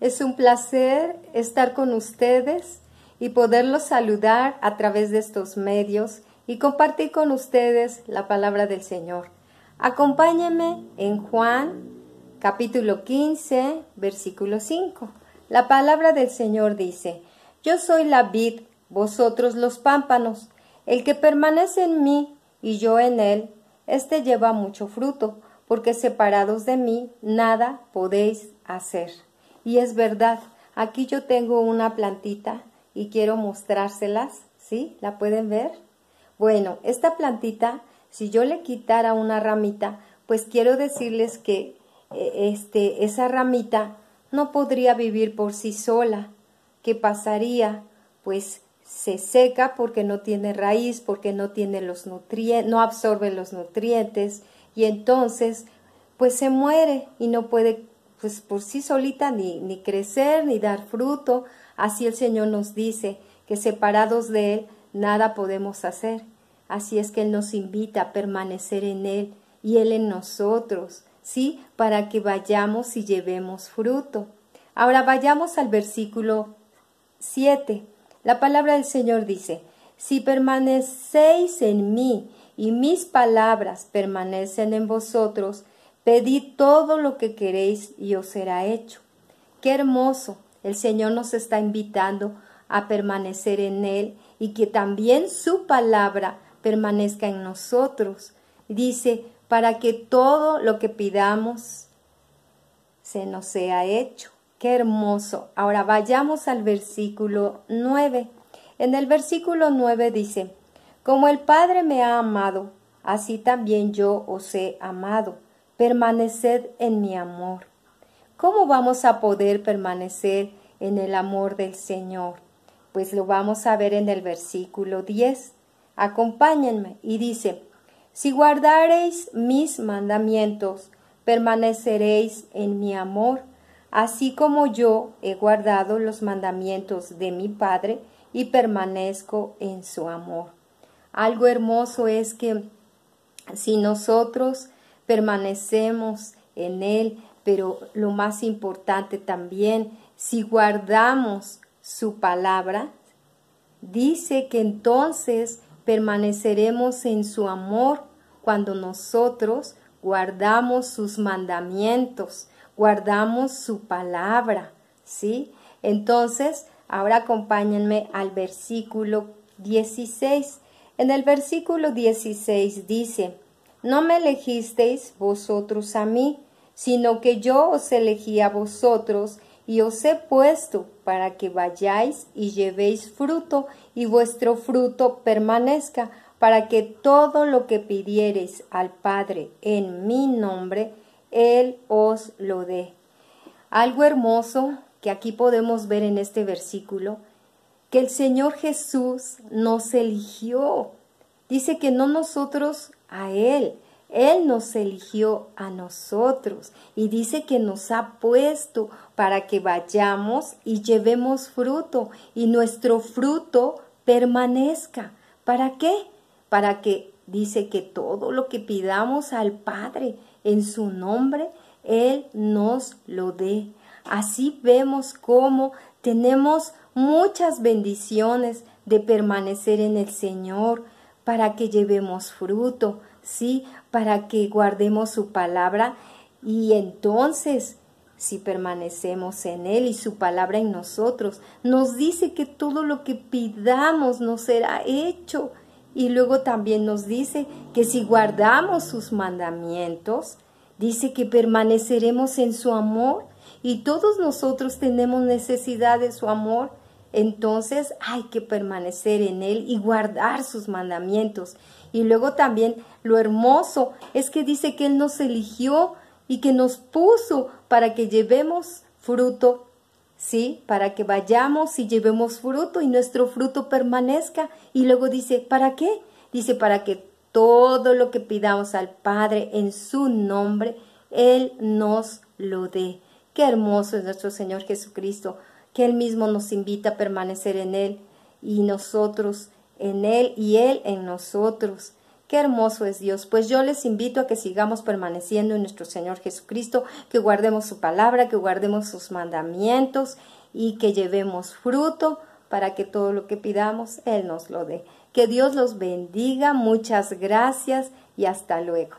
Es un placer estar con ustedes y poderlos saludar a través de estos medios y compartir con ustedes la palabra del Señor. Acompáñenme en Juan capítulo 15, versículo 5. La palabra del Señor dice, Yo soy la vid, vosotros los pámpanos. El que permanece en mí y yo en él, éste lleva mucho fruto, porque separados de mí nada podéis hacer. Y es verdad, aquí yo tengo una plantita y quiero mostrárselas, ¿sí? ¿La pueden ver? Bueno, esta plantita, si yo le quitara una ramita, pues quiero decirles que eh, este, esa ramita no podría vivir por sí sola. ¿Qué pasaría? Pues se seca porque no tiene raíz, porque no tiene los nutrientes, no absorbe los nutrientes y entonces pues se muere y no puede pues por sí solita ni, ni crecer ni dar fruto. Así el Señor nos dice que separados de Él nada podemos hacer. Así es que Él nos invita a permanecer en Él y Él en nosotros, ¿sí? Para que vayamos y llevemos fruto. Ahora vayamos al versículo 7. La palabra del Señor dice, si permanecéis en mí y mis palabras permanecen en vosotros, Pedid todo lo que queréis y os será hecho. Qué hermoso. El Señor nos está invitando a permanecer en Él y que también su palabra permanezca en nosotros. Dice, para que todo lo que pidamos se nos sea hecho. Qué hermoso. Ahora vayamos al versículo 9. En el versículo 9 dice, Como el Padre me ha amado, así también yo os he amado permaneced en mi amor. ¿Cómo vamos a poder permanecer en el amor del Señor? Pues lo vamos a ver en el versículo 10. Acompáñenme y dice, si guardareis mis mandamientos, permaneceréis en mi amor, así como yo he guardado los mandamientos de mi Padre y permanezco en su amor. Algo hermoso es que si nosotros permanecemos en Él, pero lo más importante también, si guardamos su palabra, dice que entonces permaneceremos en su amor cuando nosotros guardamos sus mandamientos, guardamos su palabra, ¿sí? Entonces, ahora acompáñenme al versículo 16. En el versículo 16 dice, no me elegisteis vosotros a mí, sino que yo os elegí a vosotros y os he puesto para que vayáis y llevéis fruto y vuestro fruto permanezca, para que todo lo que pidiereis al Padre en mi nombre, Él os lo dé. Algo hermoso que aquí podemos ver en este versículo, que el Señor Jesús nos eligió. Dice que no nosotros a Él. Él nos eligió a nosotros y dice que nos ha puesto para que vayamos y llevemos fruto y nuestro fruto permanezca. ¿Para qué? Para que dice que todo lo que pidamos al Padre en su nombre, Él nos lo dé. Así vemos cómo tenemos muchas bendiciones de permanecer en el Señor para que llevemos fruto, ¿sí? Para que guardemos su palabra y entonces, si permanecemos en Él y su palabra en nosotros, nos dice que todo lo que pidamos nos será hecho. Y luego también nos dice que si guardamos sus mandamientos, dice que permaneceremos en su amor y todos nosotros tenemos necesidad de su amor entonces hay que permanecer en Él y guardar sus mandamientos. Y luego también lo hermoso es que dice que Él nos eligió y que nos puso para que llevemos fruto, ¿sí? Para que vayamos y llevemos fruto y nuestro fruto permanezca. Y luego dice, ¿para qué? Dice, para que todo lo que pidamos al Padre en su nombre, Él nos lo dé. Qué hermoso es nuestro Señor Jesucristo, que Él mismo nos invita a permanecer en Él y nosotros en Él y Él en nosotros. Qué hermoso es Dios. Pues yo les invito a que sigamos permaneciendo en nuestro Señor Jesucristo, que guardemos su palabra, que guardemos sus mandamientos y que llevemos fruto para que todo lo que pidamos Él nos lo dé. Que Dios los bendiga, muchas gracias y hasta luego.